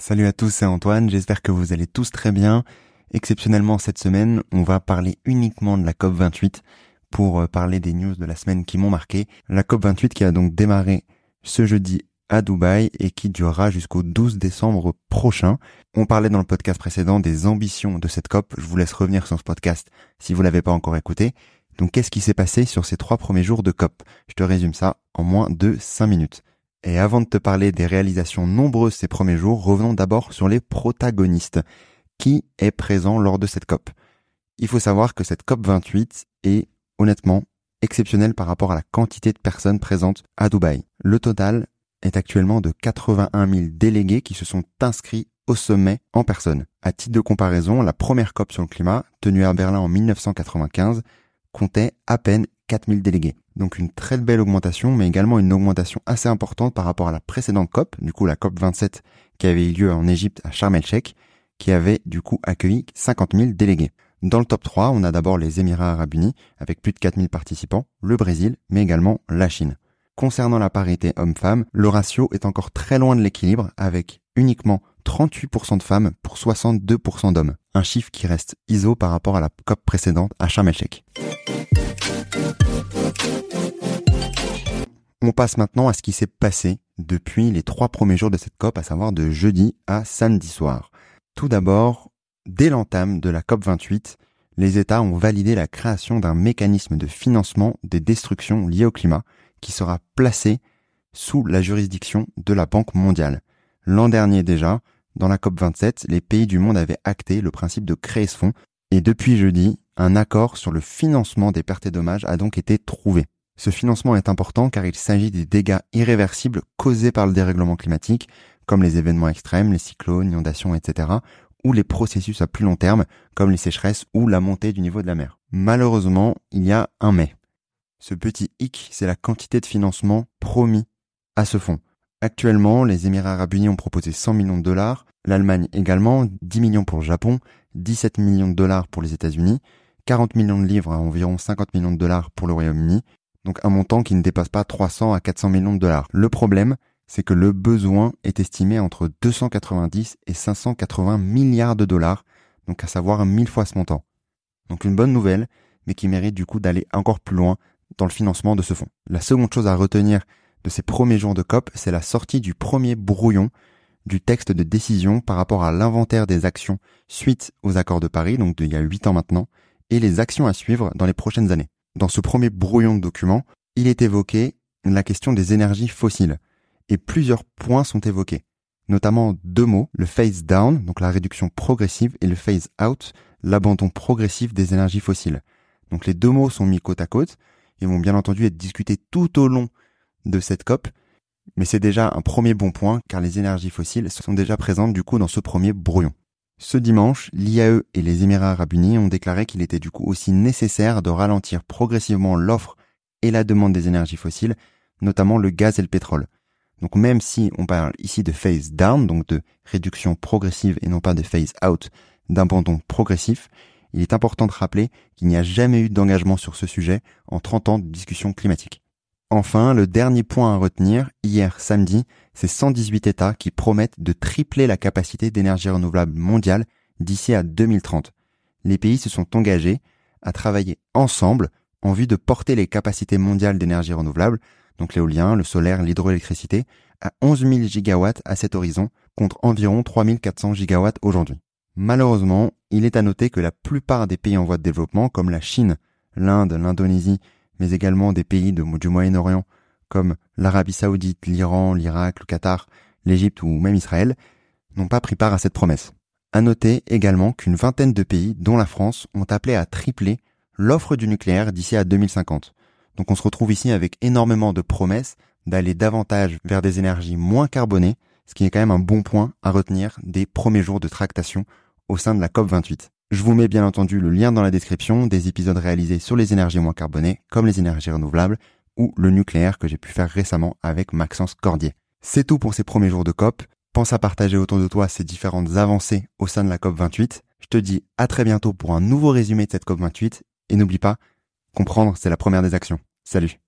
Salut à tous, c'est Antoine, j'espère que vous allez tous très bien. Exceptionnellement cette semaine, on va parler uniquement de la COP28 pour euh, parler des news de la semaine qui m'ont marqué. La COP28 qui a donc démarré ce jeudi à Dubaï et qui durera jusqu'au 12 décembre prochain. On parlait dans le podcast précédent des ambitions de cette COP. Je vous laisse revenir sur ce podcast si vous l'avez pas encore écouté. Donc qu'est-ce qui s'est passé sur ces trois premiers jours de COP? Je te résume ça en moins de 5 minutes. Et avant de te parler des réalisations nombreuses ces premiers jours, revenons d'abord sur les protagonistes. Qui est présent lors de cette COP? Il faut savoir que cette COP 28 est honnêtement exceptionnelle par rapport à la quantité de personnes présentes à Dubaï. Le total est actuellement de 81 000 délégués qui se sont inscrits au sommet en personne. À titre de comparaison, la première COP sur le climat, tenue à Berlin en 1995, comptait à peine 4000 délégués. Donc une très belle augmentation, mais également une augmentation assez importante par rapport à la précédente COP, du coup la COP 27 qui avait eu lieu en Égypte à Sharm el-Sheikh, qui avait du coup accueilli 50 000 délégués. Dans le top 3, on a d'abord les Émirats arabes unis, avec plus de 4000 participants, le Brésil, mais également la Chine. Concernant la parité homme-femme, le ratio est encore très loin de l'équilibre, avec uniquement 38% de femmes pour 62% d'hommes. Un chiffre qui reste ISO par rapport à la COP précédente à Sharm el-Sheikh. On passe maintenant à ce qui s'est passé depuis les trois premiers jours de cette COP, à savoir de jeudi à samedi soir. Tout d'abord, dès l'entame de la COP 28, les États ont validé la création d'un mécanisme de financement des destructions liées au climat qui sera placé sous la juridiction de la Banque mondiale. L'an dernier déjà, dans la COP 27, les pays du monde avaient acté le principe de créer ce fonds et depuis jeudi, un accord sur le financement des pertes et dommages a donc été trouvé. Ce financement est important car il s'agit des dégâts irréversibles causés par le dérèglement climatique, comme les événements extrêmes, les cyclones, inondations, etc., ou les processus à plus long terme, comme les sécheresses ou la montée du niveau de la mer. Malheureusement, il y a un mais. Ce petit hic, c'est la quantité de financement promis à ce fonds. Actuellement, les Émirats arabes unis ont proposé 100 millions de dollars, l'Allemagne également, 10 millions pour le Japon, 17 millions de dollars pour les États-Unis, 40 millions de livres à environ 50 millions de dollars pour le Royaume-Uni, donc un montant qui ne dépasse pas 300 à 400 millions de dollars. Le problème, c'est que le besoin est estimé entre 290 et 580 milliards de dollars, donc à savoir mille fois ce montant. Donc une bonne nouvelle, mais qui mérite du coup d'aller encore plus loin dans le financement de ce fonds. La seconde chose à retenir de ces premiers jours de COP, c'est la sortie du premier brouillon du texte de décision par rapport à l'inventaire des actions suite aux accords de Paris, donc d'il y a huit ans maintenant, et les actions à suivre dans les prochaines années dans ce premier brouillon de document, il est évoqué la question des énergies fossiles. Et plusieurs points sont évoqués. Notamment deux mots, le phase down, donc la réduction progressive, et le phase out, l'abandon progressif des énergies fossiles. Donc les deux mots sont mis côte à côte et vont bien entendu être discutés tout au long de cette COP, mais c'est déjà un premier bon point car les énergies fossiles sont déjà présentes du coup dans ce premier brouillon. Ce dimanche, l'IAE et les Émirats arabes unis ont déclaré qu'il était du coup aussi nécessaire de ralentir progressivement l'offre et la demande des énergies fossiles, notamment le gaz et le pétrole. Donc même si on parle ici de phase down, donc de réduction progressive et non pas de phase out, d'abandon progressif, il est important de rappeler qu'il n'y a jamais eu d'engagement sur ce sujet en 30 ans de discussion climatique. Enfin, le dernier point à retenir, hier samedi, c'est 118 États qui promettent de tripler la capacité d'énergie renouvelable mondiale d'ici à 2030. Les pays se sont engagés à travailler ensemble en vue de porter les capacités mondiales d'énergie renouvelable, donc l'éolien, le solaire, l'hydroélectricité, à 11 000 gigawatts à cet horizon, contre environ 3 400 gigawatts aujourd'hui. Malheureusement, il est à noter que la plupart des pays en voie de développement, comme la Chine, l'Inde, l'Indonésie mais également des pays du Moyen-Orient comme l'Arabie saoudite, l'Iran, l'Irak, le Qatar, l'Égypte ou même Israël, n'ont pas pris part à cette promesse. À noter également qu'une vingtaine de pays, dont la France, ont appelé à tripler l'offre du nucléaire d'ici à 2050. Donc on se retrouve ici avec énormément de promesses d'aller davantage vers des énergies moins carbonées, ce qui est quand même un bon point à retenir des premiers jours de tractation au sein de la COP28. Je vous mets bien entendu le lien dans la description des épisodes réalisés sur les énergies moins carbonées, comme les énergies renouvelables, ou le nucléaire que j'ai pu faire récemment avec Maxence Cordier. C'est tout pour ces premiers jours de COP. Pense à partager autour de toi ces différentes avancées au sein de la COP 28. Je te dis à très bientôt pour un nouveau résumé de cette COP 28 et n'oublie pas, comprendre c'est la première des actions. Salut